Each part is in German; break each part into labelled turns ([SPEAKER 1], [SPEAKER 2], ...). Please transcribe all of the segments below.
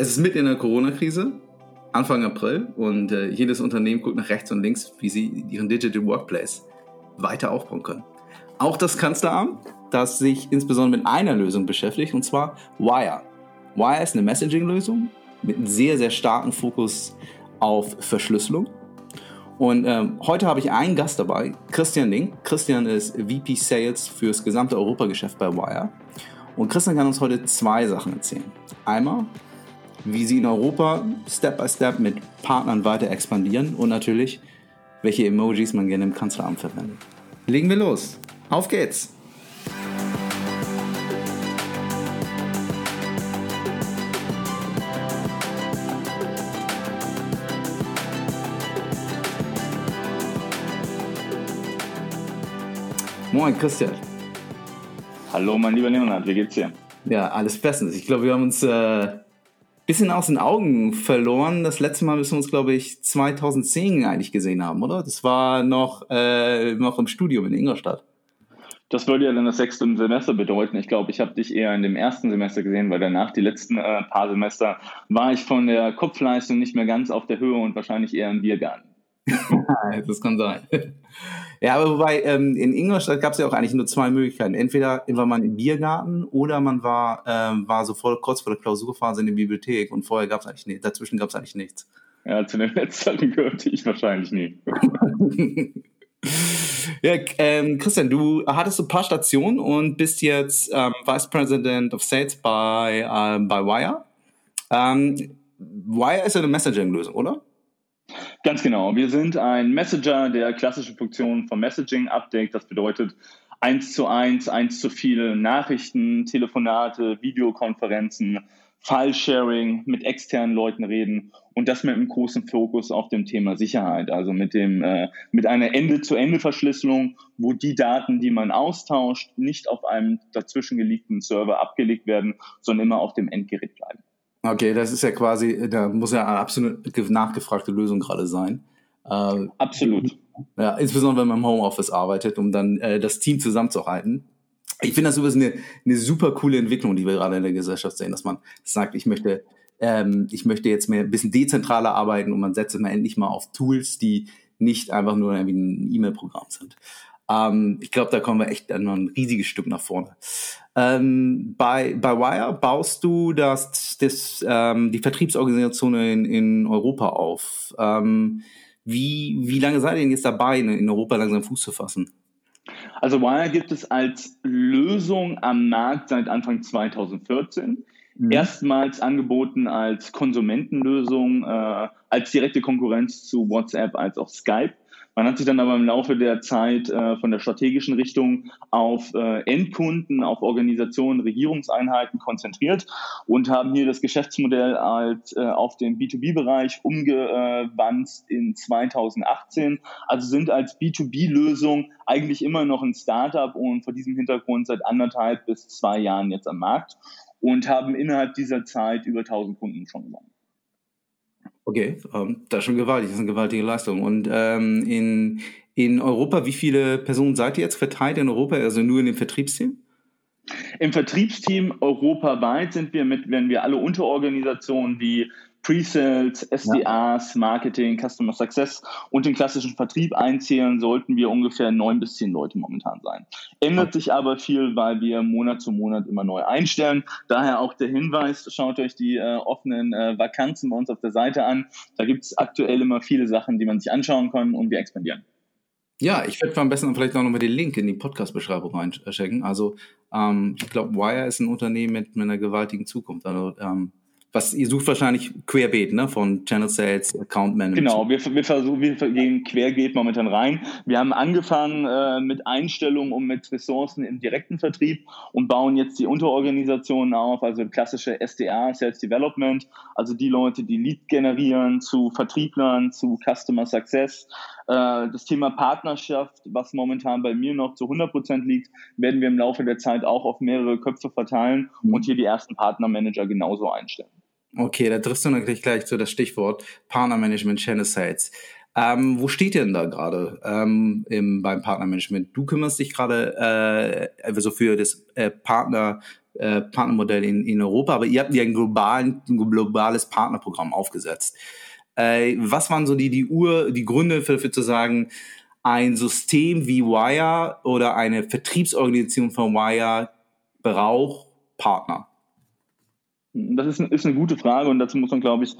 [SPEAKER 1] Es ist mitten in der Corona-Krise, Anfang April, und äh, jedes Unternehmen guckt nach rechts und links, wie sie ihren Digital Workplace weiter aufbauen können. Auch das Kanzleramt, das sich insbesondere mit einer Lösung beschäftigt, und zwar Wire. Wire ist eine Messaging-Lösung mit einem sehr, sehr starken Fokus auf Verschlüsselung. Und ähm, heute habe ich einen Gast dabei, Christian Link. Christian ist VP Sales fürs gesamte Europageschäft bei Wire. Und Christian kann uns heute zwei Sachen erzählen. Einmal, wie sie in Europa Step by Step mit Partnern weiter expandieren und natürlich, welche Emojis man gerne im Kanzleramt verwendet. Legen wir los. Auf geht's! Moin Christian.
[SPEAKER 2] Hallo mein lieber Leonhard, wie geht's dir?
[SPEAKER 1] Ja, alles bestens. Ich glaube, wir haben uns äh, bisschen aus den Augen verloren. Das letzte Mal müssen wir uns, glaube ich, 2010 eigentlich gesehen haben, oder? Das war noch, äh, noch im Studium in Ingolstadt.
[SPEAKER 2] Das würde ja dann das sechste Semester bedeuten. Ich glaube, ich habe dich eher in dem ersten Semester gesehen, weil danach, die letzten äh, paar Semester, war ich von der Kopfleistung nicht mehr ganz auf der Höhe und wahrscheinlich eher im Biergarten.
[SPEAKER 1] das kann sein. Ja, aber wobei, ähm, in Ingolstadt gab es ja auch eigentlich nur zwei Möglichkeiten. Entweder war man im Biergarten oder man war, ähm, war so voll kurz vor der Klausurphase in der Bibliothek und vorher gab es eigentlich nichts, dazwischen gab es eigentlich nichts.
[SPEAKER 2] Ja, zu den letzten gehörte ich wahrscheinlich nie.
[SPEAKER 1] ja, ähm, Christian, du hattest so ein paar Stationen und bist jetzt ähm, Vice President of Sales bei, ähm, bei Wire. Ähm, Wire ist ja eine Messaging-Lösung, oder?
[SPEAKER 2] Ganz genau. Wir sind ein Messenger, der klassische Funktionen vom Messaging abdeckt. Das bedeutet eins zu eins, eins zu viele Nachrichten, Telefonate, Videokonferenzen, File-Sharing, mit externen Leuten reden und das mit einem großen Fokus auf dem Thema Sicherheit, also mit dem äh, mit einer Ende-zu-Ende-Verschlüsselung, wo die Daten, die man austauscht, nicht auf einem dazwischen gelegten Server abgelegt werden, sondern immer auf dem Endgerät bleiben.
[SPEAKER 1] Okay, das ist ja quasi, da muss ja eine absolut nachgefragte Lösung gerade sein.
[SPEAKER 2] Äh, absolut.
[SPEAKER 1] Ja, insbesondere wenn man im Homeoffice arbeitet, um dann äh, das Team zusammenzuhalten. Ich finde das übrigens eine, eine super coole Entwicklung, die wir gerade in der Gesellschaft sehen, dass man sagt, ich möchte, ähm, ich möchte jetzt mehr ein bisschen dezentraler arbeiten und man setzt immer endlich mal auf Tools, die nicht einfach nur irgendwie ein E-Mail-Programm sind. Ähm, ich glaube, da kommen wir echt noch ein riesiges Stück nach vorne. Ähm, bei, bei Wire baust du das, das, ähm, die Vertriebsorganisation in, in Europa auf. Ähm, wie, wie lange seid ihr denn jetzt dabei, in Europa langsam Fuß zu fassen?
[SPEAKER 2] Also Wire gibt es als Lösung am Markt seit Anfang 2014. Mhm. Erstmals angeboten als Konsumentenlösung, äh, als direkte Konkurrenz zu WhatsApp als auch Skype. Man hat sich dann aber im Laufe der Zeit äh, von der strategischen Richtung auf äh, Endkunden, auf Organisationen, Regierungseinheiten konzentriert und haben hier das Geschäftsmodell als äh, auf den B2B-Bereich umgewandt in 2018. Also sind als B2B-Lösung eigentlich immer noch ein Startup und vor diesem Hintergrund seit anderthalb bis zwei Jahren jetzt am Markt und haben innerhalb dieser Zeit über 1000 Kunden schon gewonnen.
[SPEAKER 1] Okay, ähm, das ist schon gewaltig, das ist eine gewaltige Leistung. Und ähm, in, in Europa, wie viele Personen seid ihr jetzt verteilt in Europa, also nur in dem Vertriebsteam?
[SPEAKER 2] Im Vertriebsteam europaweit sind wir mit, wenn wir alle Unterorganisationen wie Pre-Sales, SDAs, Marketing, Customer Success und den klassischen Vertrieb einzählen, sollten wir ungefähr neun bis zehn Leute momentan sein. Ändert sich aber viel, weil wir Monat zu Monat immer neu einstellen. Daher auch der Hinweis, schaut euch die äh, offenen äh, Vakanzen bei uns auf der Seite an. Da gibt es aktuell immer viele Sachen, die man sich anschauen kann und wir expandieren.
[SPEAKER 1] Ja, ich werde am besten vielleicht auch nochmal den Link in die Podcast-Beschreibung reinstecken. Also ähm, ich glaube, Wire ist ein Unternehmen mit, mit einer gewaltigen Zukunft. Also ähm, was ihr sucht wahrscheinlich querbeet, ne? Von Channel Sales, Account Management.
[SPEAKER 2] Genau, wir, wir versuchen, wir gehen querbeet momentan rein. Wir haben angefangen äh, mit Einstellungen und mit Ressourcen im direkten Vertrieb und bauen jetzt die Unterorganisationen auf, also klassische SDA, Sales Development, also die Leute, die Lead generieren zu Vertrieblern, zu Customer Success. Äh, das Thema Partnerschaft, was momentan bei mir noch zu 100 Prozent liegt, werden wir im Laufe der Zeit auch auf mehrere Köpfe verteilen mhm. und hier die ersten Partnermanager genauso einstellen.
[SPEAKER 1] Okay, da triffst du natürlich gleich zu das Stichwort Partnermanagement Sales. Ähm, wo steht ihr denn da gerade ähm, im, beim Partnermanagement? Du kümmerst dich gerade äh, also für das äh, Partner äh, Partnermodell in, in Europa, aber ihr habt ja ein, globalen, ein globales Partnerprogramm aufgesetzt. Äh, was waren so die, die Ur, die Gründe für, für zu sagen, ein System wie Wire oder eine Vertriebsorganisation von Wire braucht Partner?
[SPEAKER 2] Das ist, ist eine gute Frage und dazu muss man, glaube ich,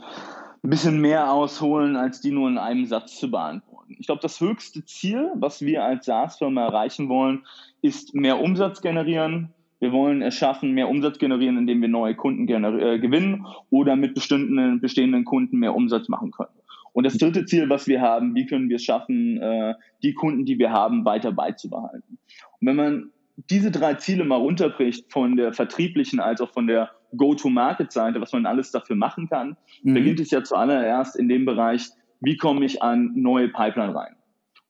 [SPEAKER 2] ein bisschen mehr ausholen, als die nur in einem Satz zu beantworten. Ich glaube, das höchste Ziel, was wir als SaaS-Firma erreichen wollen, ist mehr Umsatz generieren. Wir wollen es schaffen, mehr Umsatz generieren, indem wir neue Kunden äh, gewinnen oder mit bestimmten, bestehenden Kunden mehr Umsatz machen können. Und das dritte Ziel, was wir haben, wie können wir es schaffen, äh, die Kunden, die wir haben, weiter beizubehalten. Und wenn man diese drei Ziele mal runterbricht, von der vertrieblichen als auch von der Go-to-Market-Seite, was man alles dafür machen kann, mhm. beginnt es ja zuallererst in dem Bereich, wie komme ich an neue Pipeline rein?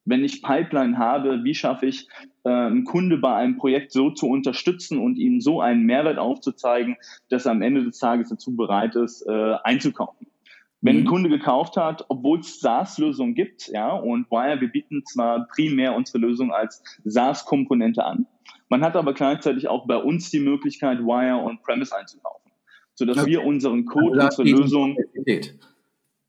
[SPEAKER 2] Wenn ich Pipeline habe, wie schaffe ich, äh, einen Kunde bei einem Projekt so zu unterstützen und ihm so einen Mehrwert aufzuzeigen, dass er am Ende des Tages dazu bereit ist, äh, einzukaufen? Wenn ein mhm. Kunde gekauft hat, obwohl es SaaS-Lösungen gibt, ja, und Wire, wir bieten zwar primär unsere Lösung als SaaS-Komponente an, man hat aber gleichzeitig auch bei uns die Möglichkeit, Wire on-Premise einzukaufen, sodass okay. wir unseren Code, also unsere Lösung.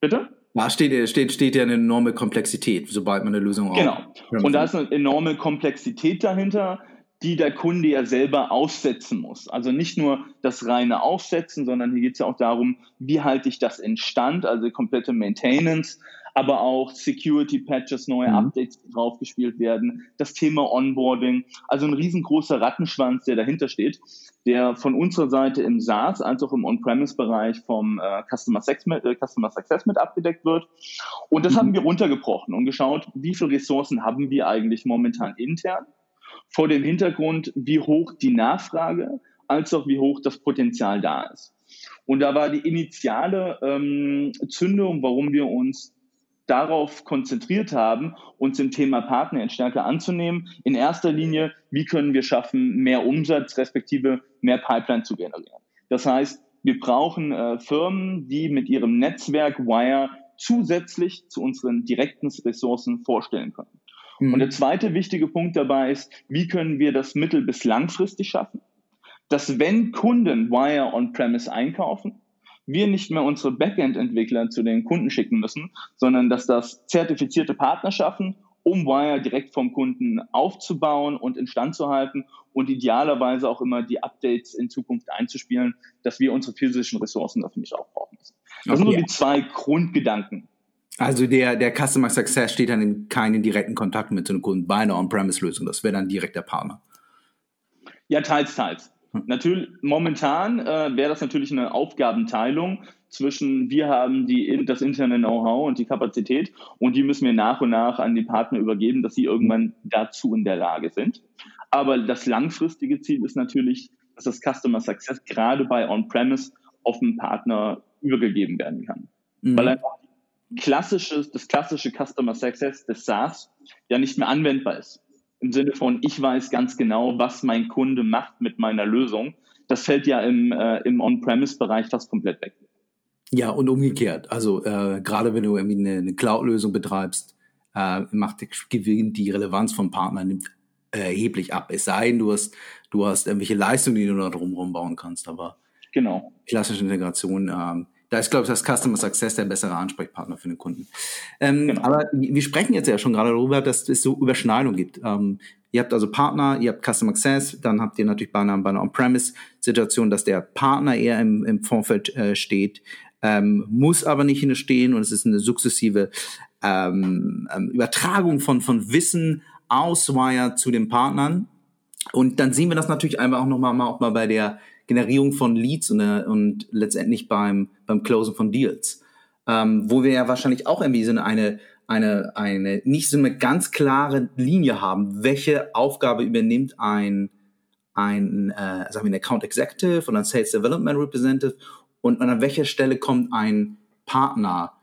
[SPEAKER 1] Bitte? Da steht, steht, steht ja eine enorme Komplexität, sobald man eine Lösung
[SPEAKER 2] Genau. Und da ist eine enorme Komplexität dahinter, die der Kunde ja selber aufsetzen muss. Also nicht nur das reine Aufsetzen, sondern hier geht es ja auch darum, wie halte ich das in Stand, also komplette Maintenance, aber auch Security Patches, neue mhm. Updates, die draufgespielt werden, das Thema Onboarding, also ein riesengroßer Rattenschwanz, der dahinter steht, der von unserer Seite im SaaS als auch im On-Premise-Bereich vom äh, Customer, Success mit, äh, Customer Success mit abgedeckt wird. Und das mhm. haben wir runtergebrochen und geschaut, wie viele Ressourcen haben wir eigentlich momentan intern, vor dem Hintergrund, wie hoch die Nachfrage als auch wie hoch das Potenzial da ist. Und da war die initiale ähm, Zündung, warum wir uns darauf konzentriert haben, uns im Thema Partner stärker anzunehmen. In erster Linie, wie können wir schaffen, mehr Umsatz respektive mehr Pipeline zu generieren. Das heißt, wir brauchen äh, Firmen, die mit ihrem Netzwerk Wire zusätzlich zu unseren direkten Ressourcen vorstellen können. Mhm. Und der zweite wichtige Punkt dabei ist, wie können wir das mittel- bis langfristig schaffen, dass wenn Kunden Wire on-premise einkaufen, wir nicht mehr unsere Backend-Entwickler zu den Kunden schicken müssen, sondern dass das zertifizierte Partner schaffen, um Wire direkt vom Kunden aufzubauen und instand zu halten und idealerweise auch immer die Updates in Zukunft einzuspielen, dass wir unsere physischen Ressourcen dafür nicht aufbrauchen müssen. Das okay. sind nur die zwei Grundgedanken.
[SPEAKER 1] Also der, der Customer Success steht dann in keinen direkten Kontakt mit so einem Kunden bei einer On-Premise-Lösung. Das wäre dann direkt der Partner.
[SPEAKER 2] Ja, teils, teils. Natürlich, momentan äh, wäre das natürlich eine Aufgabenteilung zwischen wir haben die, das interne Know-how und die Kapazität und die müssen wir nach und nach an die Partner übergeben, dass sie irgendwann dazu in der Lage sind. Aber das langfristige Ziel ist natürlich, dass das Customer Success gerade bei On-Premise auf den Partner übergegeben werden kann. Mhm. Weil einfach klassisches, das klassische Customer Success des SaaS ja nicht mehr anwendbar ist im Sinne von, ich weiß ganz genau, was mein Kunde macht mit meiner Lösung. Das fällt ja im, äh, im On-Premise-Bereich fast komplett weg.
[SPEAKER 1] Ja, und umgekehrt. Also äh, gerade wenn du irgendwie eine, eine Cloud-Lösung betreibst, äh, macht gewinnt die Relevanz vom Partner nimmt erheblich ab. Es sei denn, du hast, du hast irgendwelche Leistungen, die du da drumherum bauen kannst, aber
[SPEAKER 2] genau.
[SPEAKER 1] klassische Integration ähm, da ist, glaube ich, das Customer Success der bessere Ansprechpartner für den Kunden. Ähm, genau. Aber wir sprechen jetzt ja schon gerade darüber, dass es so Überschneidung gibt. Ähm, ihr habt also Partner, ihr habt Customer Success, dann habt ihr natürlich bei einer, bei einer On-Premise-Situation, dass der Partner eher im, im Vorfeld äh, steht, ähm, muss aber nicht stehen und es ist eine sukzessive ähm, ähm, Übertragung von, von Wissen aus Wire zu den Partnern. Und dann sehen wir das natürlich einfach auch nochmal mal auch mal bei der Generierung von Leads und, äh, und letztendlich beim, beim Closen von Deals. Ähm, wo wir ja wahrscheinlich auch irgendwie so eine, eine, eine, nicht so eine ganz klare Linie haben, welche Aufgabe übernimmt ein, ein, äh, sagen wir, ein Account Executive oder ein Sales Development Representative und an welcher Stelle kommt ein Partner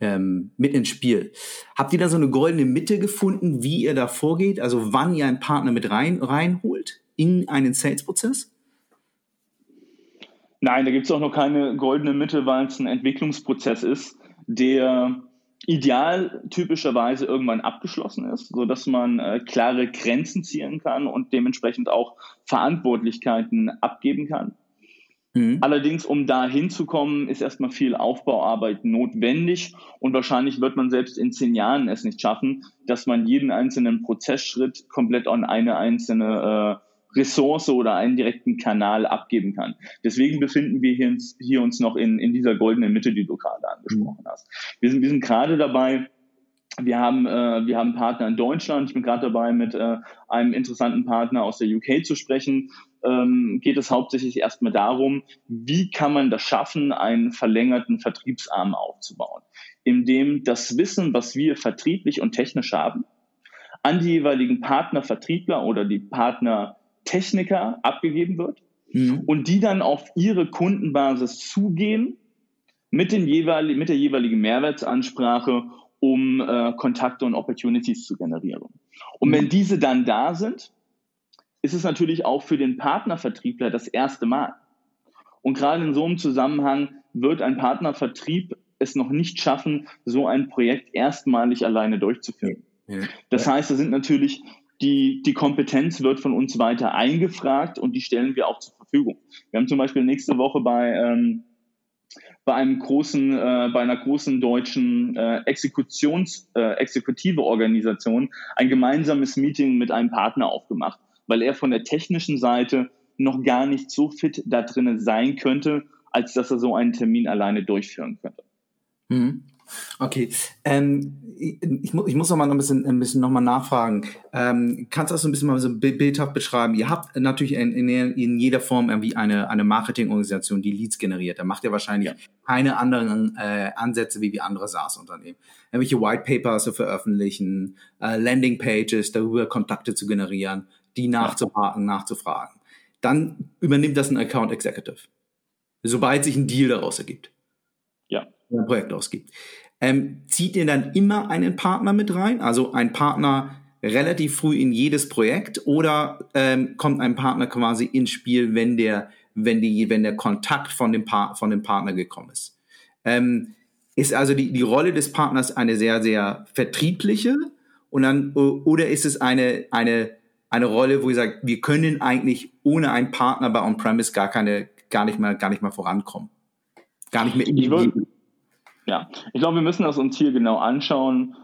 [SPEAKER 1] ähm, mit ins Spiel. Habt ihr da so eine goldene Mitte gefunden, wie ihr da vorgeht? Also wann ihr einen Partner mit rein, reinholt in einen Sales-Prozess?
[SPEAKER 2] Nein, da gibt es auch noch keine goldene Mitte, weil es ein Entwicklungsprozess ist, der ideal typischerweise irgendwann abgeschlossen ist, sodass man äh, klare Grenzen ziehen kann und dementsprechend auch Verantwortlichkeiten abgeben kann. Mhm. Allerdings, um da hinzukommen, ist erstmal viel Aufbauarbeit notwendig und wahrscheinlich wird man selbst in zehn Jahren es nicht schaffen, dass man jeden einzelnen Prozessschritt komplett an eine einzelne äh, Ressource oder einen direkten Kanal abgeben kann. Deswegen befinden wir hier, uns, hier uns noch in, in dieser goldenen Mitte, die du gerade angesprochen hast. Wir sind, wir sind gerade dabei, wir haben, äh, wir haben Partner in Deutschland. Ich bin gerade dabei, mit äh, einem interessanten Partner aus der UK zu sprechen. Ähm, geht es hauptsächlich erstmal darum, wie kann man das schaffen, einen verlängerten Vertriebsarm aufzubauen, indem das Wissen, was wir vertrieblich und technisch haben, an die jeweiligen Partnervertriebler oder die Partnertechniker abgegeben wird mhm. und die dann auf ihre Kundenbasis zugehen mit, den jeweiligen, mit der jeweiligen Mehrwertsansprache um äh, Kontakte und Opportunities zu generieren. Und wenn mhm. diese dann da sind, ist es natürlich auch für den Partnervertriebler das erste Mal. Und gerade in so einem Zusammenhang wird ein Partnervertrieb es noch nicht schaffen, so ein Projekt erstmalig alleine durchzuführen. Ja. Das heißt, da sind natürlich die, die Kompetenz wird von uns weiter eingefragt und die stellen wir auch zur Verfügung. Wir haben zum Beispiel nächste Woche bei ähm, bei einem großen, äh, bei einer großen deutschen äh, Exekutions, äh, exekutive Organisation ein gemeinsames Meeting mit einem Partner aufgemacht, weil er von der technischen Seite noch gar nicht so fit da drinnen sein könnte, als dass er so einen Termin alleine durchführen könnte.
[SPEAKER 1] Mhm. Okay, ähm, ich, muss, ich muss noch mal ein bisschen, ein bisschen noch mal nachfragen. Ähm, kannst du das so ein bisschen mal so bildhaft beschreiben? Ihr habt natürlich in, in, in jeder Form irgendwie eine, eine Marketingorganisation, die Leads generiert. Da macht ihr wahrscheinlich ja. keine anderen äh, Ansätze wie wie andere SaaS-Unternehmen. Irgendwelche White Papers zu veröffentlichen, äh, Landing Pages, darüber Kontakte zu generieren, die nachzuhaken, nachzufragen. Dann übernimmt das ein Account Executive. Sobald sich ein Deal daraus ergibt ein Projekt ausgibt. Ähm, zieht ihr dann immer einen Partner mit rein? Also ein Partner relativ früh in jedes Projekt oder ähm, kommt ein Partner quasi ins Spiel, wenn der, wenn die, wenn der Kontakt von dem, pa von dem Partner gekommen ist? Ähm, ist also die, die Rolle des Partners eine sehr, sehr vertriebliche und dann, oder ist es eine, eine, eine Rolle, wo ihr sagt, wir können eigentlich ohne einen Partner bei On-Premise gar keine, gar nicht mal, gar nicht mal vorankommen? Gar nicht mehr in die
[SPEAKER 2] ja, ich glaube, wir müssen das uns hier genau anschauen.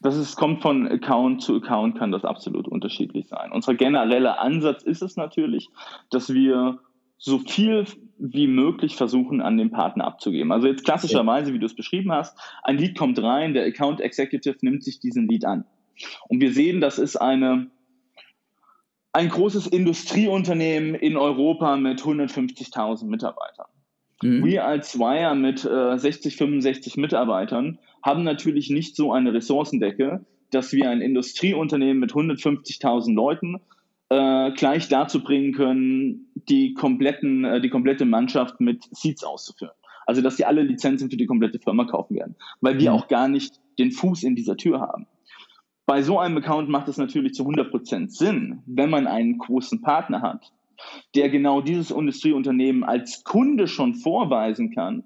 [SPEAKER 2] Das ist, kommt von Account zu Account, kann das absolut unterschiedlich sein. Unser genereller Ansatz ist es natürlich, dass wir so viel wie möglich versuchen, an den Partner abzugeben. Also jetzt klassischerweise, wie du es beschrieben hast, ein Lead kommt rein, der Account Executive nimmt sich diesen Lead an. Und wir sehen, das ist eine, ein großes Industrieunternehmen in Europa mit 150.000 Mitarbeitern. Mhm. Wir als Wire mit äh, 60, 65 Mitarbeitern haben natürlich nicht so eine Ressourcendecke, dass wir ein Industrieunternehmen mit 150.000 Leuten äh, gleich dazu bringen können, die, kompletten, äh, die komplette Mannschaft mit Seats auszuführen. Also, dass sie alle Lizenzen für die komplette Firma kaufen werden, weil wir mhm. auch gar nicht den Fuß in dieser Tür haben. Bei so einem Account macht es natürlich zu 100% Sinn, wenn man einen großen Partner hat, der genau dieses Industrieunternehmen als Kunde schon vorweisen kann,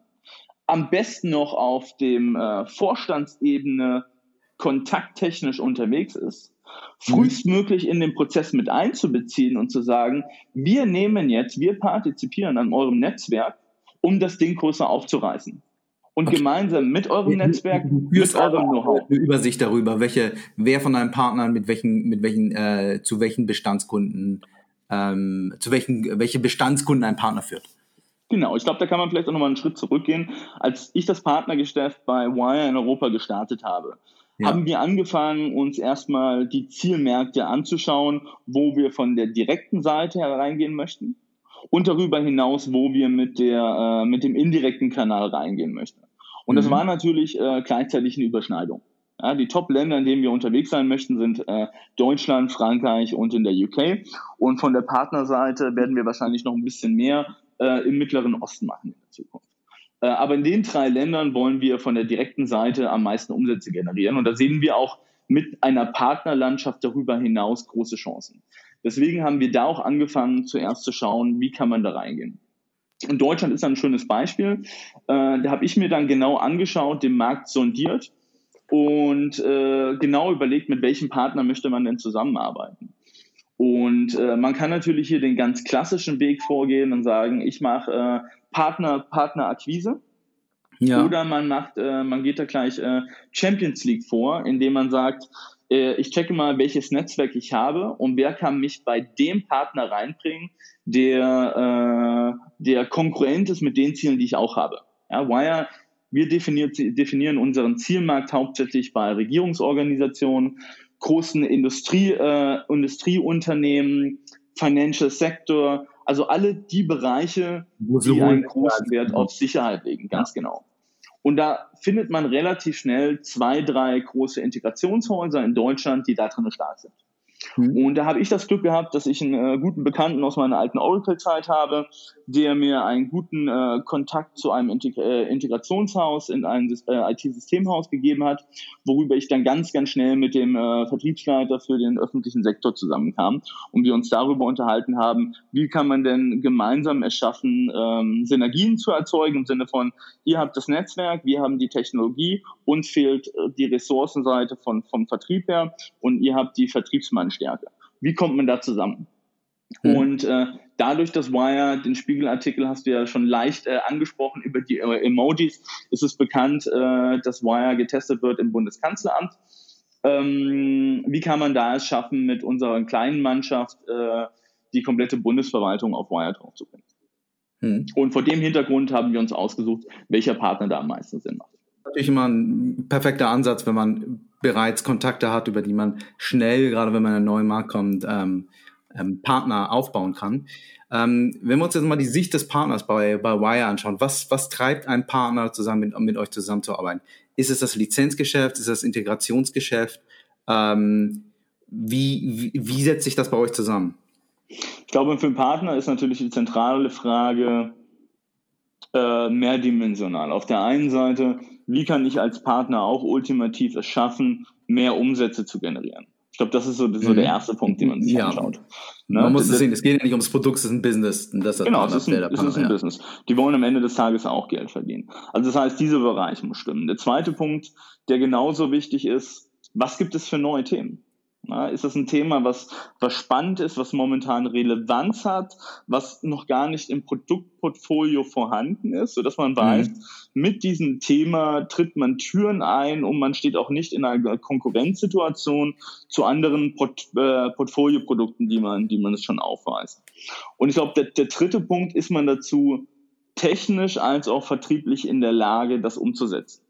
[SPEAKER 2] am besten noch auf dem äh, Vorstandsebene kontakttechnisch unterwegs ist, frühestmöglich in den Prozess mit einzubeziehen und zu sagen, wir nehmen jetzt, wir partizipieren an eurem Netzwerk, um das Ding größer aufzureißen. Und okay. gemeinsam mit eurem Netzwerk,
[SPEAKER 1] mit eurem Know-how. Eine Übersicht darüber, welche, wer von deinen Partnern mit welchen, mit welchen, äh, zu welchen Bestandskunden ähm, zu welchen welche Bestandskunden ein Partner führt.
[SPEAKER 2] Genau, ich glaube, da kann man vielleicht auch nochmal einen Schritt zurückgehen. Als ich das Partnergeschäft bei Wire in Europa gestartet habe, ja. haben wir angefangen, uns erstmal die Zielmärkte anzuschauen, wo wir von der direkten Seite hereingehen möchten und darüber hinaus, wo wir mit, der, äh, mit dem indirekten Kanal reingehen möchten. Und mhm. das war natürlich äh, gleichzeitig eine Überschneidung. Ja, die Top-Länder, in denen wir unterwegs sein möchten, sind äh, Deutschland, Frankreich und in der UK. Und von der Partnerseite werden wir wahrscheinlich noch ein bisschen mehr äh, im Mittleren Osten machen in der Zukunft. Äh, aber in den drei Ländern wollen wir von der direkten Seite am meisten Umsätze generieren. Und da sehen wir auch mit einer Partnerlandschaft darüber hinaus große Chancen. Deswegen haben wir da auch angefangen, zuerst zu schauen, wie kann man da reingehen. Und Deutschland ist ein schönes Beispiel. Äh, da habe ich mir dann genau angeschaut, den Markt sondiert und äh, genau überlegt, mit welchem Partner möchte man denn zusammenarbeiten. Und äh, man kann natürlich hier den ganz klassischen Weg vorgehen und sagen, ich mache äh, Partner, Partnerakquise. Ja. Oder man macht, äh, man geht da gleich äh, Champions League vor, indem man sagt, äh, ich checke mal, welches Netzwerk ich habe und wer kann mich bei dem Partner reinbringen, der, äh, der konkurrent ist mit den Zielen, die ich auch habe. Ja, Wire wir definiert, definieren unseren Zielmarkt hauptsächlich bei Regierungsorganisationen, großen Industrie, äh, Industrieunternehmen, Financial Sector, also alle die Bereiche, die einen großen Wert auf Sicherheit legen, ganz genau. Und da findet man relativ schnell zwei, drei große Integrationshäuser in Deutschland, die da drin stark sind. Mhm. Und da habe ich das Glück gehabt, dass ich einen äh, guten Bekannten aus meiner alten Oracle-Zeit habe, der mir einen guten äh, Kontakt zu einem Integ äh, Integrationshaus in ein äh, IT-Systemhaus gegeben hat, worüber ich dann ganz, ganz schnell mit dem äh, Vertriebsleiter für den öffentlichen Sektor zusammenkam und wir uns darüber unterhalten haben, wie kann man denn gemeinsam es schaffen, ähm, Synergien zu erzeugen im Sinne von, ihr habt das Netzwerk, wir haben die Technologie, uns fehlt äh, die Ressourcenseite von, vom Vertrieb her und ihr habt die Vertriebsmannstärke. Wie kommt man da zusammen? Mhm. Und äh, dadurch, dass Wire, den Spiegelartikel hast du ja schon leicht äh, angesprochen, über die äh, Emojis, ist es bekannt, äh, dass Wire getestet wird im Bundeskanzleramt. Ähm, wie kann man da es schaffen, mit unserer kleinen Mannschaft äh, die komplette Bundesverwaltung auf Wire draufzubringen? Mhm. Und vor dem Hintergrund haben wir uns ausgesucht, welcher Partner da am meisten Sinn macht.
[SPEAKER 1] Natürlich immer ein perfekter Ansatz, wenn man bereits Kontakte hat, über die man schnell, gerade wenn man in einen neuen Markt kommt, ähm, ähm, Partner aufbauen kann. Ähm, wenn wir uns jetzt mal die Sicht des Partners bei, bei Wire anschauen, was, was treibt ein Partner zusammen mit, mit euch zusammenzuarbeiten? Ist es das Lizenzgeschäft? Ist es das Integrationsgeschäft? Ähm, wie, wie, wie setzt sich das bei euch zusammen?
[SPEAKER 2] Ich glaube, für einen Partner ist natürlich die zentrale Frage äh, mehrdimensional. Auf der einen Seite, wie kann ich als Partner auch ultimativ es schaffen, mehr Umsätze zu generieren? glaube, das ist so, so der mhm. erste Punkt, den man sich ja. anschaut.
[SPEAKER 1] Ne? Man muss es sehen, es geht ja nicht ums Produkt, es ist ein Business.
[SPEAKER 2] Das genau, es ist ein, es ist ein ja. Business. Die wollen am Ende des Tages auch Geld verdienen. Also das heißt, dieser Bereich muss stimmen. Der zweite Punkt, der genauso wichtig ist, was gibt es für neue Themen? Na, ist das ein Thema, was, was spannend ist, was momentan Relevanz hat, was noch gar nicht im Produktportfolio vorhanden ist, sodass man weiß, mhm. mit diesem Thema tritt man Türen ein und man steht auch nicht in einer Konkurrenzsituation zu anderen Port, äh, Portfolioprodukten, die man, die man es schon aufweist. Und ich glaube, der, der dritte Punkt ist man dazu technisch als auch vertrieblich in der Lage, das umzusetzen.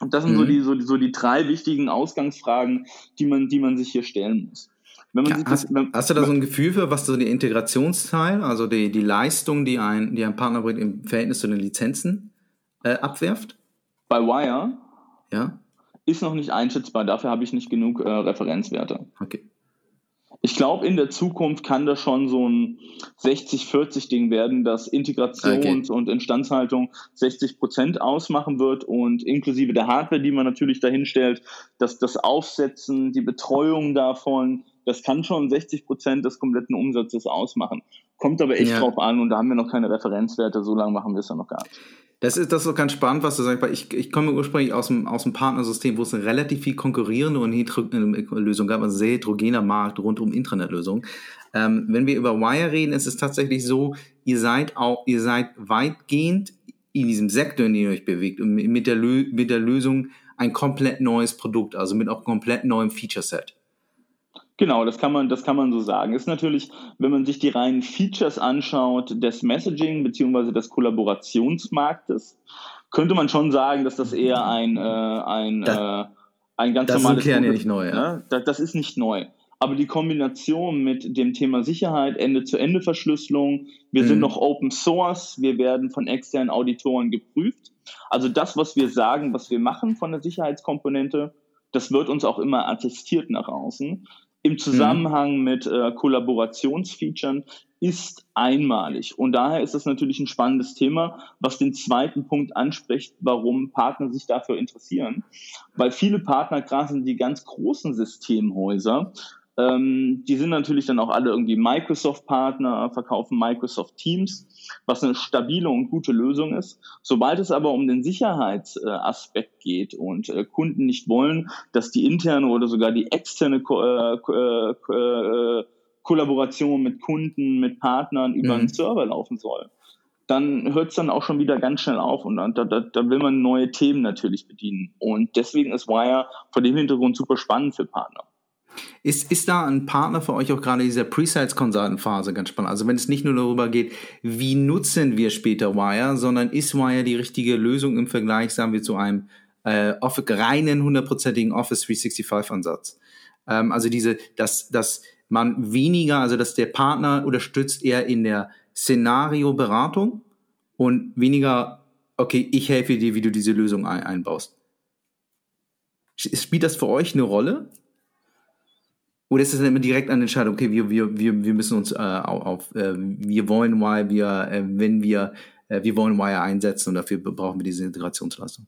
[SPEAKER 2] Und das sind mhm. so, die, so, die, so die drei wichtigen Ausgangsfragen, die man, die man sich hier stellen muss.
[SPEAKER 1] Ja, hast, das, wenn, hast, du da so ein Gefühl für, was so die Integrationsteil, also die, die Leistung, die ein, die ein Partner bringt im Verhältnis zu den Lizenzen äh, abwerft?
[SPEAKER 2] Bei Wire ja? ist noch nicht einschätzbar, dafür habe ich nicht genug äh, Referenzwerte.
[SPEAKER 1] Okay.
[SPEAKER 2] Ich glaube, in der Zukunft kann das schon so ein 60-40-Ding werden, dass Integrations- okay. und Instandhaltung 60 Prozent ausmachen wird und inklusive der Hardware, die man natürlich dahin stellt, dass das Aufsetzen, die Betreuung davon, das kann schon 60 Prozent des kompletten Umsatzes ausmachen. Kommt aber echt ja. drauf an und da haben wir noch keine Referenzwerte, so lange machen wir es ja noch gar nicht.
[SPEAKER 1] Das ist das ist so ganz spannend, was du sagst, weil ich, ich komme ursprünglich aus dem, aus dem Partnersystem, wo es eine relativ viel konkurrierende und Lösung gab, also sehr heterogener Markt rund um Intranetlösungen. Ähm, wenn wir über Wire reden, ist es tatsächlich so, ihr seid auch, ihr seid weitgehend in diesem Sektor, in dem ihr euch bewegt und mit der, mit der Lösung ein komplett neues Produkt, also mit auch komplett neuem Feature Set.
[SPEAKER 2] Genau, das kann man, das kann man so sagen. Ist natürlich, wenn man sich die reinen Features anschaut des Messaging beziehungsweise des Kollaborationsmarktes, könnte man schon sagen, dass das eher ein, äh, ein, das, äh, ein ganz
[SPEAKER 1] das
[SPEAKER 2] normales.
[SPEAKER 1] Das ist ja nicht neu. Ja.
[SPEAKER 2] Ne? Das, das ist nicht neu. Aber die Kombination mit dem Thema Sicherheit, Ende-zu-Ende-Verschlüsselung, wir mhm. sind noch Open Source, wir werden von externen Auditoren geprüft. Also das, was wir sagen, was wir machen von der Sicherheitskomponente, das wird uns auch immer attestiert nach außen im mhm. Zusammenhang mhm. mit äh, Kollaborationsfeaturen ist einmalig. Und daher ist das natürlich ein spannendes Thema, was den zweiten Punkt anspricht, warum Partner sich dafür interessieren. Weil viele Partner, gerade sind die ganz großen Systemhäuser, Ähm, die sind natürlich dann auch alle irgendwie Microsoft-Partner, verkaufen Microsoft Teams, was eine stabile und gute Lösung ist. Sobald es aber um den Sicherheitsaspekt geht und äh, Kunden nicht wollen, dass die interne oder sogar die externe Ko äh, äh, äh, Kollaboration mit Kunden, mit Partnern über mhm. einen Server laufen soll, dann hört es dann auch schon wieder ganz schnell auf und da, da, da will man neue Themen natürlich bedienen. Und deswegen ist Wire vor dem Hintergrund super spannend für Partner.
[SPEAKER 1] Ist, ist da ein Partner für euch auch gerade in dieser Pre-Sales Consultant Phase ganz spannend? Also wenn es nicht nur darüber geht, wie nutzen wir später Wire, sondern ist Wire die richtige Lösung im Vergleich, sagen wir, zu einem äh, off reinen hundertprozentigen Office 365 Ansatz? Ähm, also diese, dass, dass man weniger, also dass der Partner unterstützt eher in der Szenario-Beratung und weniger, okay, ich helfe dir, wie du diese Lösung ein einbaust. Spielt das für euch eine Rolle? Oder ist es immer direkt eine Entscheidung, okay, wir, wir, wir, wir müssen uns äh, auf, äh, wir wollen Wire, wir, äh, wenn wir, äh, wir wollen Wire einsetzen und dafür brauchen wir diese Integrationsleistung?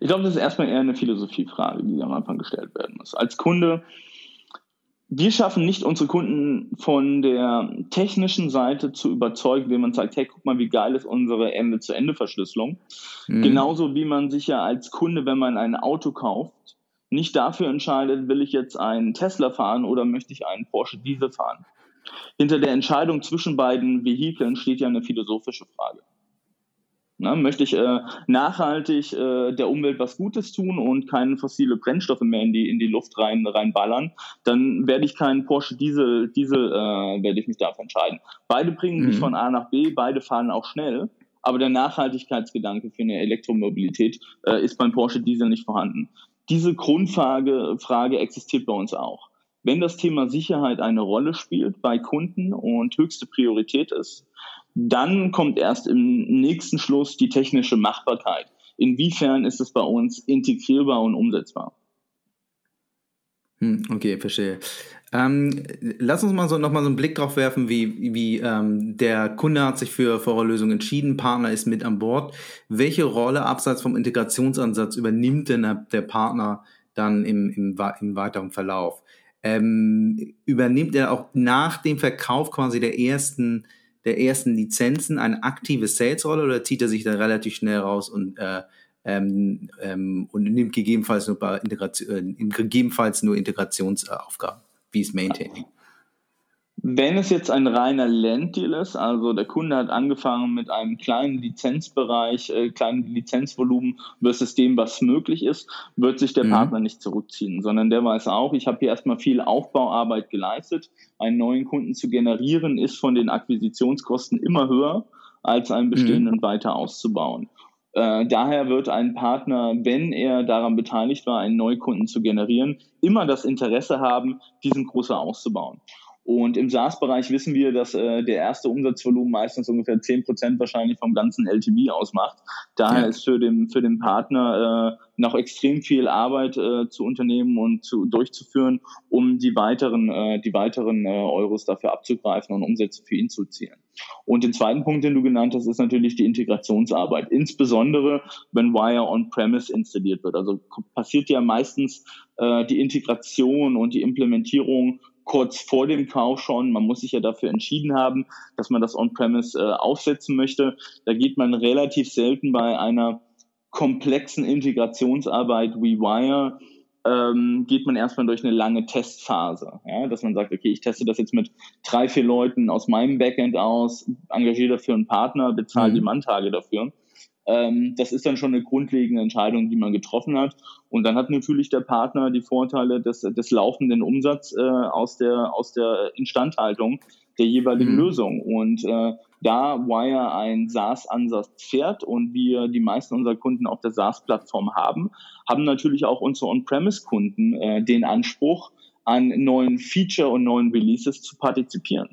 [SPEAKER 2] Ich glaube, das ist erstmal eher eine Philosophiefrage, die am Anfang gestellt werden muss. Als Kunde, wir schaffen nicht unsere Kunden von der technischen Seite zu überzeugen, wenn man sagt, hey, guck mal, wie geil ist unsere Ende-zu-Ende-Verschlüsselung. Mhm. Genauso wie man sich ja als Kunde, wenn man ein Auto kauft, nicht dafür entscheidet, will ich jetzt einen Tesla fahren oder möchte ich einen Porsche Diesel fahren. Hinter der Entscheidung zwischen beiden Vehikeln steht ja eine philosophische Frage. Na, möchte ich äh, nachhaltig äh, der Umwelt was Gutes tun und keine fossile Brennstoffe mehr in die, in die Luft rein, reinballern, dann werde ich keinen Porsche Diesel, Diesel äh, werde ich mich dafür entscheiden. Beide bringen mhm. mich von A nach B, beide fahren auch schnell, aber der Nachhaltigkeitsgedanke für eine Elektromobilität äh, ist beim Porsche Diesel nicht vorhanden. Diese Grundfrage Frage existiert bei uns auch. Wenn das Thema Sicherheit eine Rolle spielt bei Kunden und höchste Priorität ist, dann kommt erst im nächsten Schluss die technische Machbarkeit. Inwiefern ist es bei uns integrierbar und umsetzbar?
[SPEAKER 1] Hm, okay, verstehe. Ähm, lass uns mal so nochmal so einen Blick drauf werfen, wie, wie ähm, der Kunde hat sich für, für eure Lösung entschieden, Partner ist mit an Bord. Welche Rolle abseits vom Integrationsansatz übernimmt denn der, Partner dann im, im, im weiteren Verlauf? Ähm, übernimmt er auch nach dem Verkauf quasi der ersten, der ersten Lizenzen eine aktive Sales-Rolle oder zieht er sich dann relativ schnell raus und äh, ähm, ähm, und nimmt gegebenenfalls nur, Integration, äh, gegebenenfalls nur Integrationsaufgaben? Wie ist Maintaining?
[SPEAKER 2] Wenn es jetzt ein reiner Land-Deal ist, also der Kunde hat angefangen mit einem kleinen Lizenzbereich, äh, kleinen Lizenzvolumen versus dem, was möglich ist, wird sich der mhm. Partner nicht zurückziehen, sondern der weiß auch, ich habe hier erstmal viel Aufbauarbeit geleistet. Einen neuen Kunden zu generieren ist von den Akquisitionskosten immer höher, als einen bestehenden mhm. weiter auszubauen. Äh, daher wird ein Partner, wenn er daran beteiligt war, einen Neukunden zu generieren, immer das Interesse haben, diesen größer auszubauen. Und im SaaS-Bereich wissen wir, dass äh, der erste Umsatzvolumen meistens ungefähr zehn Prozent wahrscheinlich vom ganzen LTV ausmacht. Daher ja. ist für den, für den Partner äh, noch extrem viel Arbeit äh, zu unternehmen und zu, durchzuführen, um die weiteren, äh, die weiteren äh, Euros dafür abzugreifen und Umsätze für ihn zu zielen. Und den zweiten Punkt, den du genannt hast, ist natürlich die Integrationsarbeit. Insbesondere, wenn Wire on-premise installiert wird. Also passiert ja meistens äh, die Integration und die Implementierung kurz vor dem Kauf schon. Man muss sich ja dafür entschieden haben, dass man das On-Premise äh, aufsetzen möchte. Da geht man relativ selten bei einer komplexen Integrationsarbeit wie Wire ähm, geht man erstmal durch eine lange Testphase, ja, dass man sagt, okay, ich teste das jetzt mit drei, vier Leuten aus meinem Backend aus, engagiere dafür einen Partner, bezahle mhm. die Manntage dafür. Ähm, das ist dann schon eine grundlegende Entscheidung, die man getroffen hat. Und dann hat natürlich der Partner die Vorteile des, des laufenden Umsatzes äh, aus, der, aus der Instandhaltung der jeweiligen mhm. Lösung. Und äh, da Wire ein SaaS-Ansatz fährt und wir die meisten unserer Kunden auf der SaaS-Plattform haben, haben natürlich auch unsere On-Premise-Kunden äh, den Anspruch, an neuen Feature und neuen Releases zu partizipieren.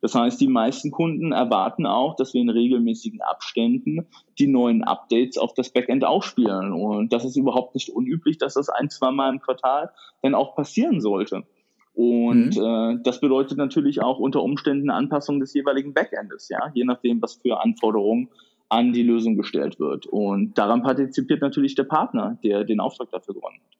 [SPEAKER 2] Das heißt, die meisten Kunden erwarten auch, dass wir in regelmäßigen Abständen die neuen Updates auf das Backend aufspielen. Und das ist überhaupt nicht unüblich, dass das ein, zwei Mal im Quartal dann auch passieren sollte. Und mhm. äh, das bedeutet natürlich auch unter Umständen Anpassung des jeweiligen Backendes, ja, je nachdem, was für Anforderungen an die Lösung gestellt wird. Und daran partizipiert natürlich der Partner, der den Auftrag dafür gewonnen hat.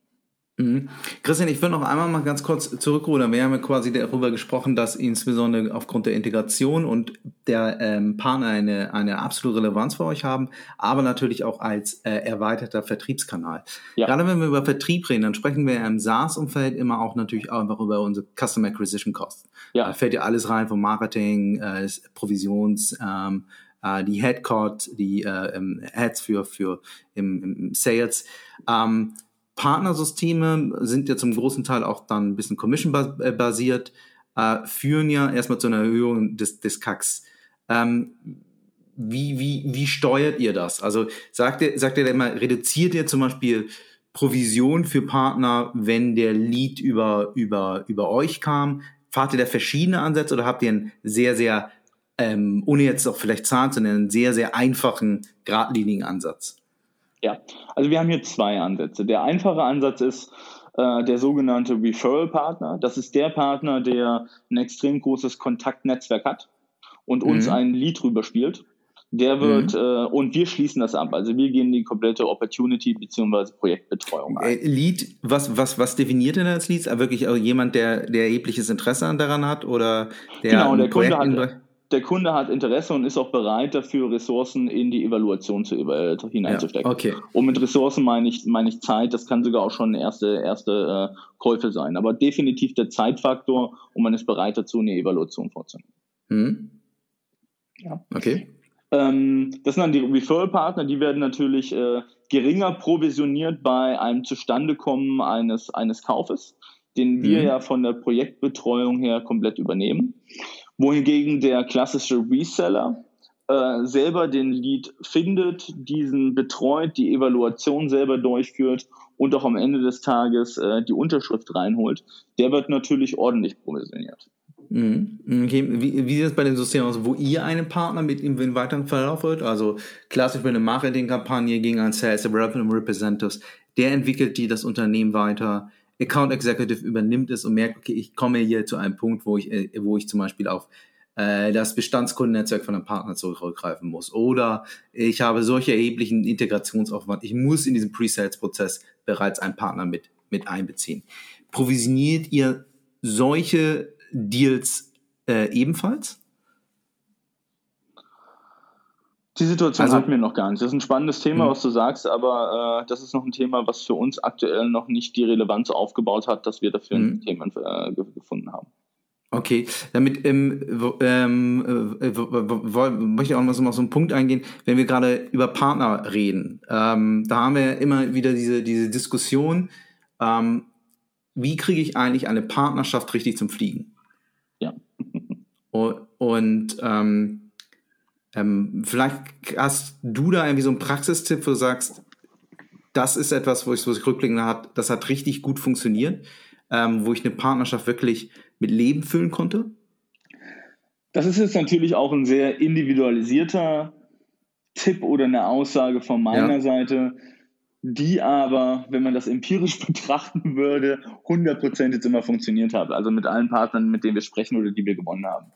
[SPEAKER 1] Mhm. Christian, ich will noch einmal mal ganz kurz zurückrudern. Wir haben ja quasi darüber gesprochen, dass insbesondere aufgrund der Integration und der ähm, Partner eine, eine absolute Relevanz für euch haben, aber natürlich auch als äh, erweiterter Vertriebskanal. Ja. Gerade wenn wir über Vertrieb reden, dann sprechen wir im SaaS-Umfeld immer auch natürlich auch einfach über unsere Customer Acquisition Costs. Ja. Da fällt ja alles rein vom Marketing, äh, Provisions, ähm, äh, die Headcard, die äh, Heads für, für im, im Sales. Ähm, Partnersysteme sind ja zum großen Teil auch dann ein bisschen commission-basiert, äh, führen ja erstmal zu einer Erhöhung des, des CACs. Ähm, wie, wie, wie steuert ihr das? Also sagt ihr, sagt ihr immer, reduziert ihr zum Beispiel Provision für Partner, wenn der Lead über, über, über euch kam? Fahrt ihr da verschiedene Ansätze oder habt ihr einen sehr, sehr, ähm, ohne jetzt auch vielleicht Zahlen zu nennen, einen sehr, sehr einfachen, geradlinigen Ansatz?
[SPEAKER 2] Ja, also wir haben hier zwei Ansätze. Der einfache Ansatz ist äh, der sogenannte Referral Partner. Das ist der Partner, der ein extrem großes Kontaktnetzwerk hat und mhm. uns ein Lead rüberspielt. Der wird, mhm. äh, und wir schließen das ab. Also wir gehen die komplette Opportunity bzw. Projektbetreuung ein.
[SPEAKER 1] Äh, Lead, was, was, was definiert denn als Lead? Wirklich also jemand, der, der erhebliches Interesse daran hat oder der
[SPEAKER 2] Genau, der Kunde hat, der Kunde hat Interesse und ist auch bereit dafür, Ressourcen in die Evaluation zu, äh, hineinzustecken. Ja,
[SPEAKER 1] okay.
[SPEAKER 2] Und mit Ressourcen meine ich, meine ich Zeit, das kann sogar auch schon erste, erste äh, Käufe sein. Aber definitiv der Zeitfaktor und man ist bereit dazu, eine Evaluation vorzunehmen.
[SPEAKER 1] Hm. Ja. Okay.
[SPEAKER 2] Ähm, das sind dann die Referral-Partner, die werden natürlich äh, geringer provisioniert bei einem Zustandekommen eines, eines Kaufes, den wir mhm. ja von der Projektbetreuung her komplett übernehmen wohingegen der klassische Reseller äh, selber den Lead findet, diesen betreut, die Evaluation selber durchführt und auch am Ende des Tages äh, die Unterschrift reinholt, der wird natürlich ordentlich provisioniert.
[SPEAKER 1] Mhm. Okay. Wie, sieht es bei dem System aus, wo ihr einen Partner mit in weiteren Verlauf wird? Also klassisch bei einer Marketingkampagne gegen einen Sales Representatives, der entwickelt die das Unternehmen weiter, Account Executive übernimmt es und merkt, okay, ich komme hier zu einem Punkt, wo ich, äh, wo ich zum Beispiel auf äh, das Bestandskundennetzwerk von einem Partner zurückgreifen muss. Oder ich habe solche erheblichen Integrationsaufwand. Ich muss in diesem Pre-Sales-Prozess bereits einen Partner mit, mit einbeziehen. Provisioniert ihr solche Deals äh, ebenfalls?
[SPEAKER 2] Die Situation also, hatten wir noch gar nicht. Das ist ein spannendes Thema, mh. was du sagst, aber äh, das ist noch ein Thema, was für uns aktuell noch nicht die Relevanz aufgebaut hat, dass wir dafür ein Thema äh, gefunden haben.
[SPEAKER 1] Okay, damit ähm, ähm, äh, möchte ich auch noch so auf so einen Punkt eingehen, wenn wir gerade über Partner reden. Ähm, da haben wir immer wieder diese, diese Diskussion, ähm, wie kriege ich eigentlich eine Partnerschaft richtig zum Fliegen?
[SPEAKER 2] Ja.
[SPEAKER 1] und, und ähm, ähm, vielleicht hast du da irgendwie so einen Praxistipp, wo du sagst, das ist etwas, wo ich so rückblickend habe, das hat richtig gut funktioniert, ähm, wo ich eine Partnerschaft wirklich mit Leben füllen konnte?
[SPEAKER 2] Das ist jetzt natürlich auch ein sehr individualisierter Tipp oder eine Aussage von meiner ja. Seite, die aber, wenn man das empirisch betrachten würde, 100% jetzt immer funktioniert hat. Also mit allen Partnern, mit denen wir sprechen oder die wir gewonnen haben.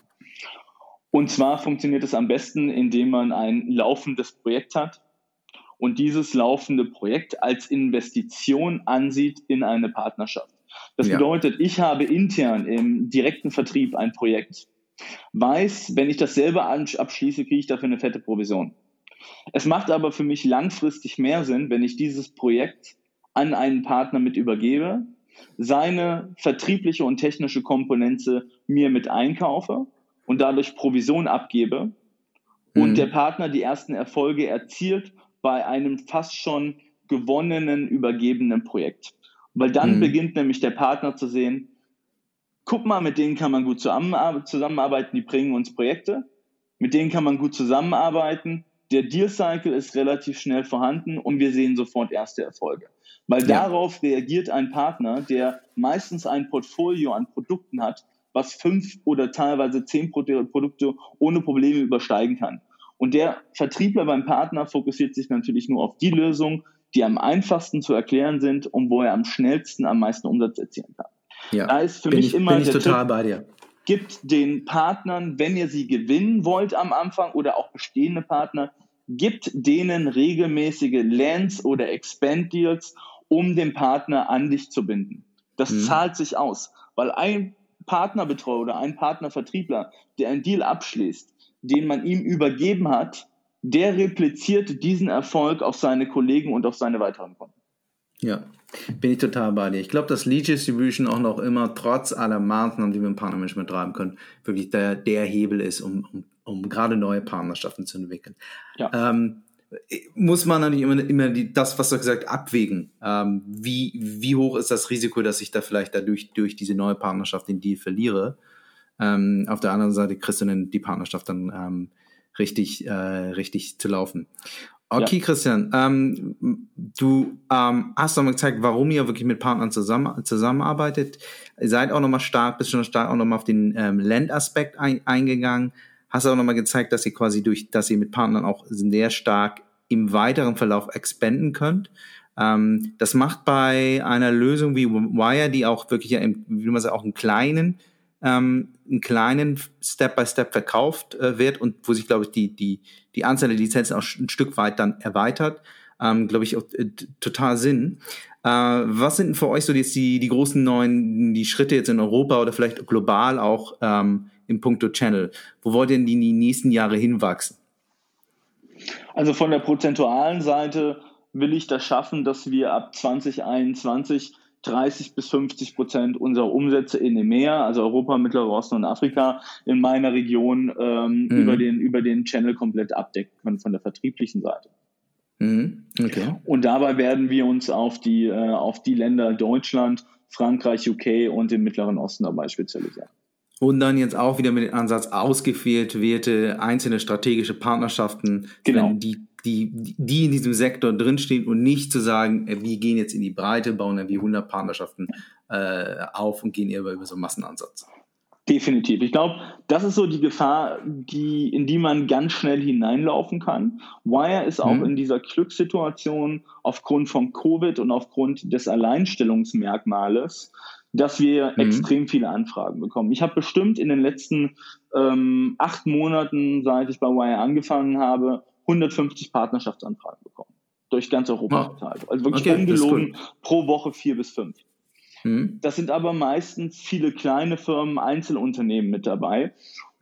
[SPEAKER 2] Und zwar funktioniert es am besten, indem man ein laufendes Projekt hat und dieses laufende Projekt als Investition ansieht in eine Partnerschaft. Das ja. bedeutet, ich habe intern im direkten Vertrieb ein Projekt, weiß, wenn ich das selber abschließe, kriege ich dafür eine fette Provision. Es macht aber für mich langfristig mehr Sinn, wenn ich dieses Projekt an einen Partner mit übergebe, seine vertriebliche und technische Komponente mir mit einkaufe und dadurch Provision abgebe und mhm. der Partner die ersten Erfolge erzielt bei einem fast schon gewonnenen, übergebenen Projekt. Weil dann mhm. beginnt nämlich der Partner zu sehen, guck mal, mit denen kann man gut zusammenarbeiten, die bringen uns Projekte, mit denen kann man gut zusammenarbeiten, der Deal Cycle ist relativ schnell vorhanden und wir sehen sofort erste Erfolge. Weil ja. darauf reagiert ein Partner, der meistens ein Portfolio an Produkten hat, was fünf oder teilweise zehn Produkte ohne Probleme übersteigen kann. Und der Vertriebler beim Partner fokussiert sich natürlich nur auf die Lösungen, die am einfachsten zu erklären sind und wo er am schnellsten am meisten Umsatz erzielen kann.
[SPEAKER 1] Ja, da ist für mich ich, immer bin ich total Tipp, bei dir.
[SPEAKER 2] Gibt den Partnern, wenn ihr sie gewinnen wollt am Anfang oder auch bestehende Partner, gibt denen regelmäßige Lands oder Expand Deals um den Partner an dich zu binden. Das mhm. zahlt sich aus, weil ein Partnerbetreuer oder ein Partnervertriebler, der einen Deal abschließt, den man ihm übergeben hat, der repliziert diesen Erfolg auf seine Kollegen und auf seine weiteren Kunden.
[SPEAKER 1] Ja, bin ich total bei dir. Ich glaube, dass Lead Distribution auch noch immer trotz aller Maßnahmen, die wir im Partnermanagement treiben können, wirklich der, der Hebel ist, um, um, um gerade neue Partnerschaften zu entwickeln. Ja. Ähm, muss man natürlich immer, immer die, das, was du gesagt abwägen. Ähm, wie, wie hoch ist das Risiko, dass ich da vielleicht dadurch durch diese neue Partnerschaft den Deal verliere? Ähm, auf der anderen Seite kriegst du dann die Partnerschaft dann ähm, richtig, äh, richtig zu laufen. Okay, ja. Christian, ähm, du ähm, hast nochmal gezeigt, warum ihr wirklich mit Partnern zusammen, zusammenarbeitet. Ihr seid auch nochmal stark, bist schon stark auch nochmal auf den ähm, Landaspekt ein, eingegangen. Hast auch nochmal gezeigt, dass ihr quasi durch, dass ihr mit Partnern auch sehr stark im weiteren Verlauf expanden könnt. Ähm, das macht bei einer Lösung wie Wire, die auch wirklich, ja wie man sagt, auch einen kleinen ähm, einen kleinen Step-by-Step Step verkauft äh, wird und wo sich, glaube ich, die, die, die Anzahl der Lizenzen auch ein Stück weit dann erweitert, ähm, glaube ich, auch, äh, total Sinn. Äh, was sind für euch so jetzt die, die großen neuen, die Schritte jetzt in Europa oder vielleicht global auch ähm, im Punkto Channel? Wo wollt ihr denn die, die nächsten Jahre hinwachsen?
[SPEAKER 2] Also von der prozentualen Seite will ich das schaffen, dass wir ab 2021 30 bis 50 Prozent unserer Umsätze in EMEA, also Europa, Mittlerer Osten und Afrika, in meiner Region ähm, mhm. über, den, über den Channel komplett abdecken können von der vertrieblichen Seite. Mhm. Okay. Und dabei werden wir uns auf die, äh, auf die Länder Deutschland, Frankreich, UK und den Mittleren Osten dabei spezialisieren.
[SPEAKER 1] Und dann jetzt auch wieder mit dem Ansatz ausgewählt wird, einzelne strategische Partnerschaften,
[SPEAKER 2] genau.
[SPEAKER 1] die die, die in diesem Sektor drinstehen und nicht zu sagen, äh, wir gehen jetzt in die Breite, bauen dann wie 100 Partnerschaften äh, auf und gehen eher über, über so einen Massenansatz.
[SPEAKER 2] Definitiv. Ich glaube, das ist so die Gefahr, die, in die man ganz schnell hineinlaufen kann. Wire ist auch mhm. in dieser Glückssituation aufgrund von Covid und aufgrund des Alleinstellungsmerkmales, dass wir mhm. extrem viele Anfragen bekommen. Ich habe bestimmt in den letzten ähm, acht Monaten, seit ich bei Wire angefangen habe, 150 Partnerschaftsanfragen bekommen. Durch ganz Europa verteilt. Also wirklich okay, ungelogen pro Woche vier bis fünf. Mhm. Das sind aber meistens viele kleine Firmen, Einzelunternehmen mit dabei.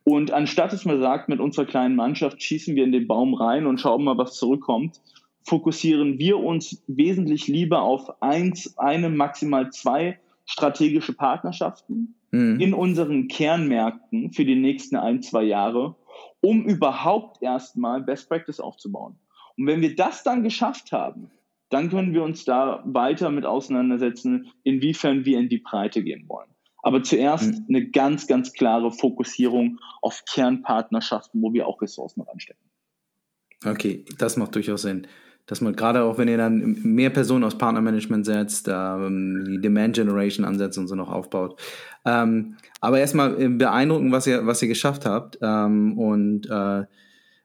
[SPEAKER 2] Und anstatt dass man sagt, mit unserer kleinen Mannschaft schießen wir in den Baum rein und schauen mal, was zurückkommt, fokussieren wir uns wesentlich lieber auf eins, eine, maximal zwei strategische Partnerschaften mhm. in unseren Kernmärkten für die nächsten ein, zwei Jahre um überhaupt erstmal Best Practice aufzubauen. Und wenn wir das dann geschafft haben, dann können wir uns da weiter mit auseinandersetzen, inwiefern wir in die Breite gehen wollen. Aber zuerst mhm. eine ganz, ganz klare Fokussierung auf Kernpartnerschaften, wo wir auch Ressourcen reinstecken.
[SPEAKER 1] Okay, das macht durchaus Sinn. Dass man gerade auch, wenn ihr dann mehr Personen aus Partnermanagement setzt, ähm, die Demand Generation ansetzt und so noch aufbaut, ähm, aber erstmal äh, beeindruckend, was ihr, was ihr geschafft habt. Ähm, und äh,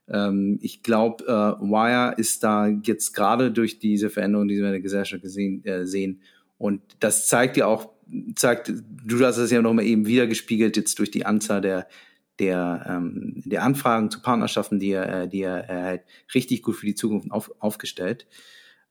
[SPEAKER 1] ähm, ich glaube, äh, Wire ist da jetzt gerade durch diese Veränderung, die wir in der Gesellschaft gesehen, äh, sehen. Und das zeigt ja auch, zeigt, du hast es ja nochmal eben wieder gespiegelt, jetzt durch die Anzahl der, der, ähm, der Anfragen zu Partnerschaften, die er, äh, die er halt richtig gut für die Zukunft auf, aufgestellt.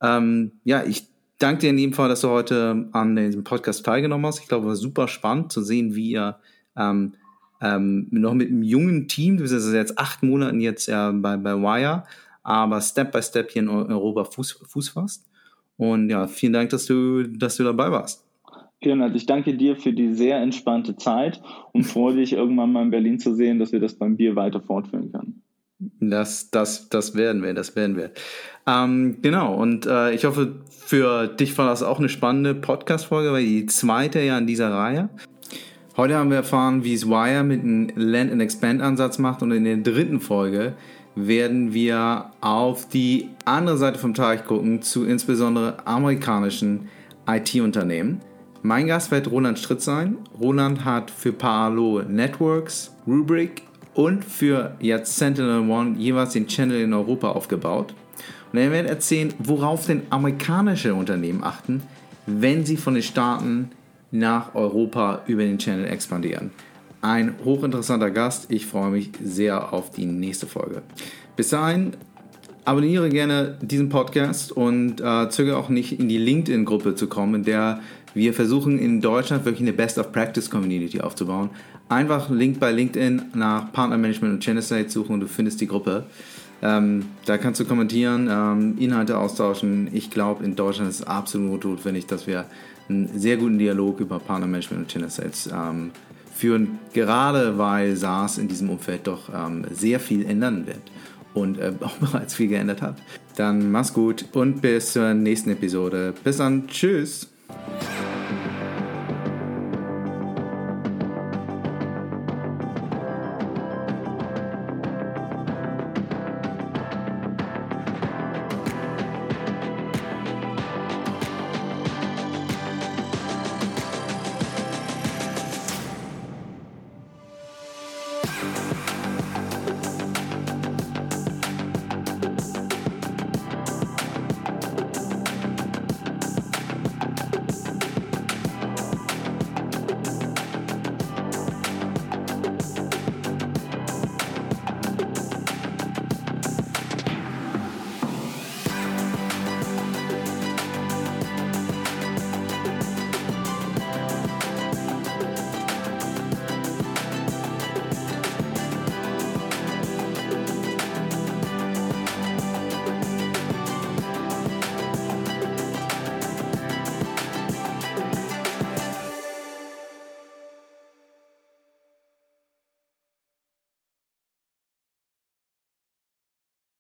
[SPEAKER 1] Ähm, ja, ich danke dir in jedem Fall, dass du heute an diesem Podcast teilgenommen hast. Ich glaube, es war super spannend zu sehen, wie ihr ähm, ähm, noch mit einem jungen Team, du bist jetzt acht Monaten jetzt ja bei, bei Wire, aber Step by Step hier in Europa Fuß, Fuß fasst. Und ja, vielen Dank, dass du, dass du dabei warst.
[SPEAKER 2] Leonard, ich danke dir für die sehr entspannte Zeit und freue mich irgendwann mal in Berlin zu sehen, dass wir das beim Bier weiter fortführen können.
[SPEAKER 1] Das, das, das werden wir, das werden wir. Ähm, genau, und äh, ich hoffe, für dich war das auch eine spannende Podcast-Folge, weil die zweite ja in dieser Reihe. Heute haben wir erfahren, wie es Wire mit einem Land and Expand Ansatz macht und in der dritten Folge werden wir auf die andere Seite vom Teich gucken, zu insbesondere amerikanischen IT-Unternehmen. Mein Gast wird Roland Stritt sein. Roland hat für Palo Networks, Rubrik und für jetzt Sentinel One jeweils den Channel in Europa aufgebaut. Und er wird erzählen, worauf denn amerikanische Unternehmen achten, wenn sie von den Staaten nach Europa über den Channel expandieren. Ein hochinteressanter Gast. Ich freue mich sehr auf die nächste Folge. Bis dahin, abonniere gerne diesen Podcast und äh, zögere auch nicht in die LinkedIn-Gruppe zu kommen, in der wir versuchen in Deutschland wirklich eine Best of Practice Community aufzubauen. Einfach Link bei LinkedIn nach Partnermanagement und State suchen und du findest die Gruppe. Ähm, da kannst du kommentieren, ähm, Inhalte austauschen. Ich glaube, in Deutschland ist es absolut notwendig, dass wir einen sehr guten Dialog über Partnermanagement und Sales ähm, führen, gerade weil SaaS in diesem Umfeld doch ähm, sehr viel ändern wird und äh, auch bereits viel geändert hat. Dann mach's gut und bis zur nächsten Episode. Bis dann, tschüss. Música